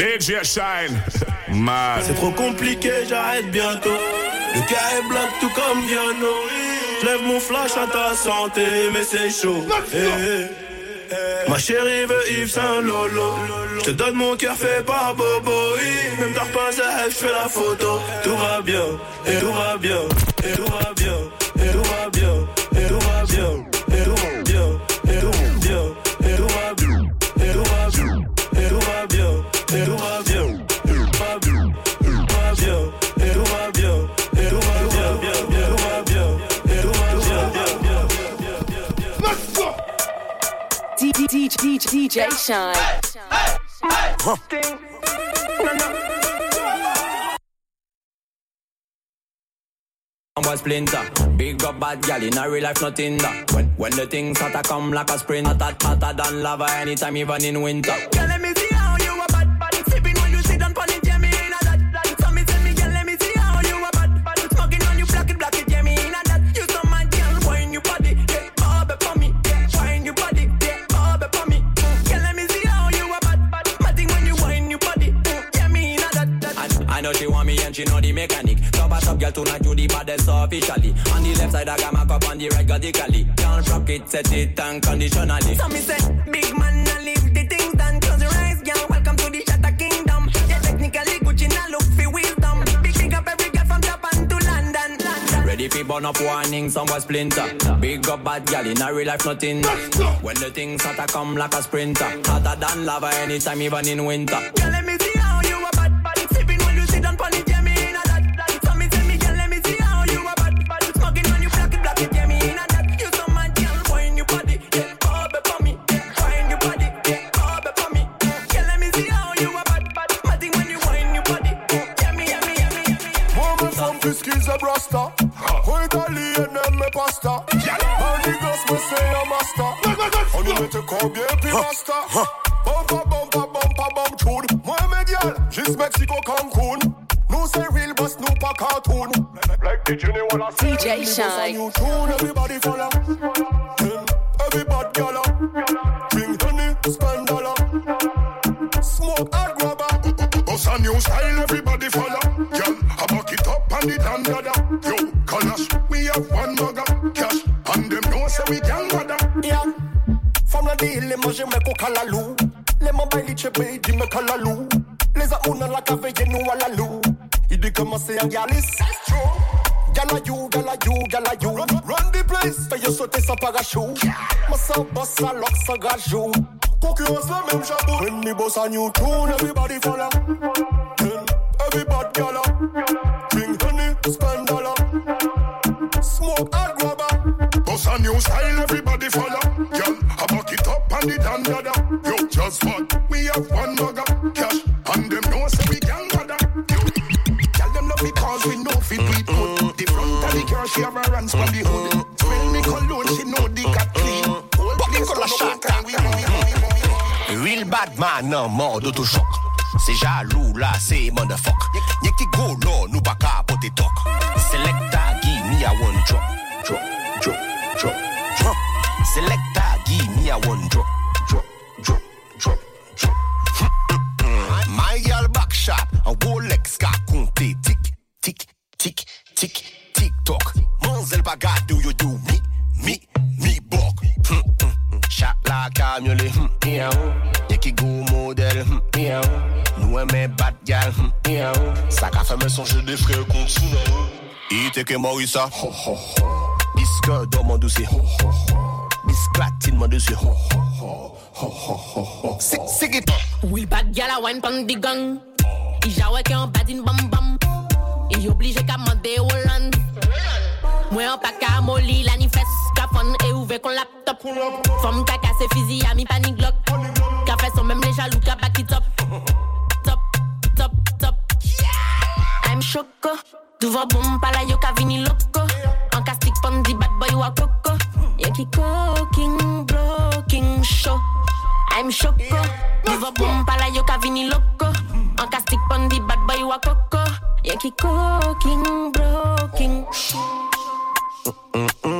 DJ Shine. C'est trop compliqué, j'arrête bientôt. Le cas est black tout comme Viano. Lève mon flash à ta santé, mais c'est chaud. Eh, eh, eh. Ma chérie veut Yves Saint Lolo. Je te donne mon cœur fait par Bobo. Même t'as pas je fais la photo. Tout va bien, et tout va bien, et tout va bien, DJ Shynn. Huh. boy splinter. Big up bad gal in a real life, nothing that. When when the things to come like a sprint, hotter, hotter than lava anytime, even in winter. Girl tonight you the baddest officially. On the left side I got my cup on the right radically. Can't rock it, set it unconditionally. So me say, big man, I leave the things done. Close your eyes, girl. Welcome to the Shatter Kingdom. Yeah, technically Gucci now look for wisdom. Big big up every girl from Japan to London. London. Ready for burn up warning, some was splinter. Big up bad girl in a real life, nothing. When the things start to come like a sprinter. Hotter than lava anytime, even in winter. Girl, Woman a brasta. Oh, Italian and me pasta. And the girls me say a master. On y mette combien puis basta. Bumpa, bumpa, bumpa, bum tune. Moi, mes dial, juste Mexico, Cancun. Nous c'est real, boss, nous pas cartoon. Like the Jenny wanna see. DJ Shynn. New tune, everybody follow. Then everybody gala. Uh. Drink honey, spend dollar. Smoke hard grabber. Bust a new style, everybody follow. Girl, I back it and it and dada. Yo, Kalash, we have one mugger. Cash, and them know say we can bother. Yeah. From the deal, les manger me ko kalalou. Les mains bailent chepe, di me kalalou. Les amouna la cave, nous à la lou. Il dit comment c'est un galis. Gala you, gala you, gala you. Run, run the place. Fais sauter sans parachute. Massa boss à lock sans gajou. Concurrence la même chapeau. When the boss a new tune, everybody follow. Then everybody gala. Spend dollar. Smoke hard grabber. Bust a new style, everybody follow. Girl, I back it up and it and dada. Yo, just what? We have one mugger. Cash, and them know say we can bother. Yo, Tell them love because we know fit we put mm-hmm. The front of the car, she have her hands on the hood mm-hmm. Smell me cologne, she know the cat mm-hmm. clean Whole place Nicolas on the Chata. time we money, money, money Real bad man en mode autochoc. C'est jaloux là, c'est motherfuck. Y'a qui go là, nous pas capoter talk. Selecta, give me a one drop. Drop, drop, drop, drop. Selecta, give me a one drop. Drop, drop, drop, drop. My girl back shot, un Rolex qu'a compté. Tic, tic, tic, tic, tic toc. Manzel pas gade ou you do me, me, me bok. Hum, hum, hum. Shot la camionne, hum, miaou. Oh. Y'a qui go modèle, hum, oh. Mwen men bat gal, sa ka fèmè son jè de frè kontou nan ou. Ite ke morisa, biske do man dousè, bisklatine man dousè. Sik, sik it. Wil bat gal a wine pan di gang, i jawe ke an badin bam bam, i oblige ka mande Hollande. Mwen an pa ka moli la ni fes Ka fon e ouve kon laptop. Fom ka kase fizi a mi panik glok Ka fes an mem le jalou ka baki top choco. Devant boom pala yo ka vini loco. An ka stick pon di bad boy wa coco. Y'a ki cooking, blocking show. I'm choco. Devant boom pala yo ka vini loco. An ka stick pon di bad boy wa coco. Y'a ki cooking, blocking show. My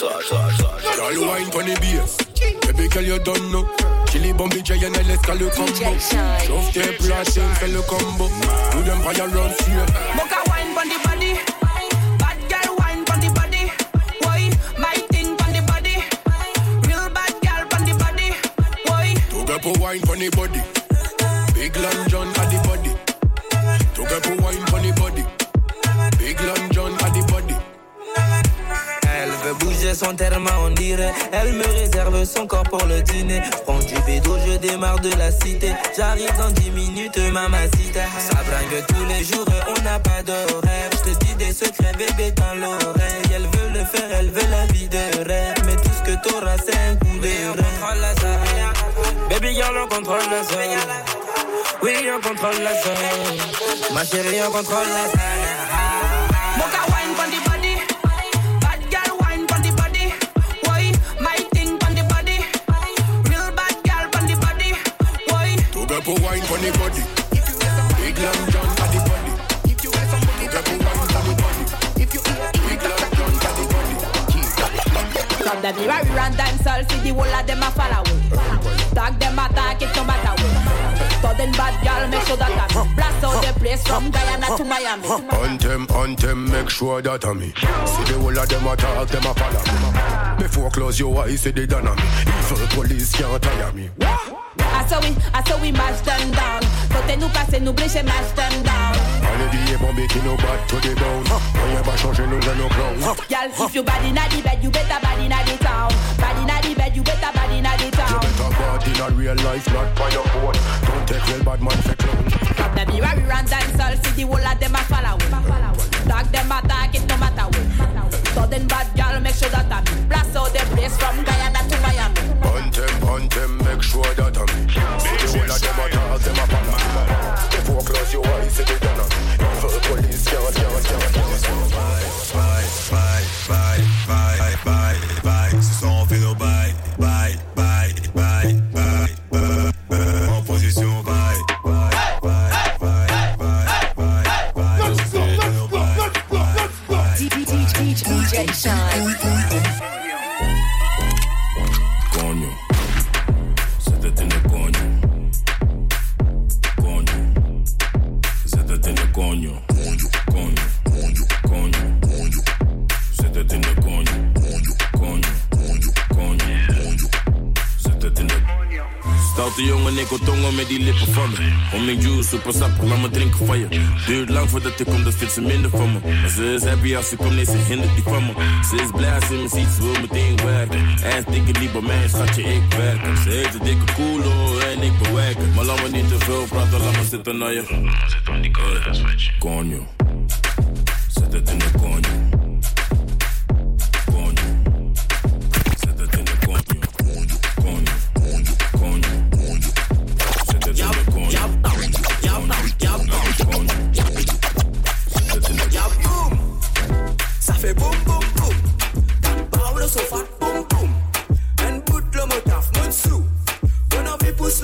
Girl, wine pon the be Baby girl, you don't know. Chili bomb J and LS got le combo. Combo. Tout run wine pon the body. Bad girl wine pon the body. Boy, my thing pon the body. Real bad girl pon body. Wine pon the body. Big Long John. Terme. Elle me réserve son corps pour le dîner. Prends du bédo, je démarre de la cité. J'arrive dans 10 minutes, mamacita. Ça bringue tous les jours, on n'a pas d'horaire. Je te dis des secrets, bébé, dans l'oreille. Elle veut le faire, elle veut la vie de rêve. Mais tout ce que t'auras, c'est un coup de rein. Baby girl, on contrôle la zone. Oui, on contrôle la zone. Ma chérie, on contrôle la zone. From the mirror and dancehall, see the whole of them a follow. Tag them attack it no matter what. Sudden bad girl, make sure that I blast out the place from Guyana to Miami. On them, on them, make sure that I'm me. See the whole of them attack, them a follow me. Before close your eyes, see the done on me. Evil police can't tire me. I saw we, I saw we mash them down. Côté nous passer, nous blécher, mash them down. Allez billets bombés qui nous battent to the bone. Rien va changer, nous jeunes au clown. Girl, if you body na the bed, you better body na the town. Body na the bed, you better body na the You town. better bad in a real life, not by your phone. Don't take real bad man for clown. From the mirror and dancehall, see the whole of them a follow. Tag them attack it no matter what. Sudden bad girl, make sure that I blast out the place from Guyana to Miami. On them, them, make sure that I'm police. Bye, bye, bye, bye, bye, bye. Bye, bye, bye, bye, bye, bye, bye, Stoute jongen, ik tongen met die lippen van me. Om mijn juice, super sappig, laat me drinken van je. Duurt lang voordat ik kom, dat vindt ze minder van me. Maar ze is happy als ze komt, nee, ze hindert die van me. Ze is blij als ze me ziet, ze wil meteen werken. En dikke die bij mij, schatje, ik werk. Ze heeft een dikke koelo en ik bewerken. Maar laat me niet te veel praten, laat me zitten naar je. Zit aan die coño. Zet het in de coño.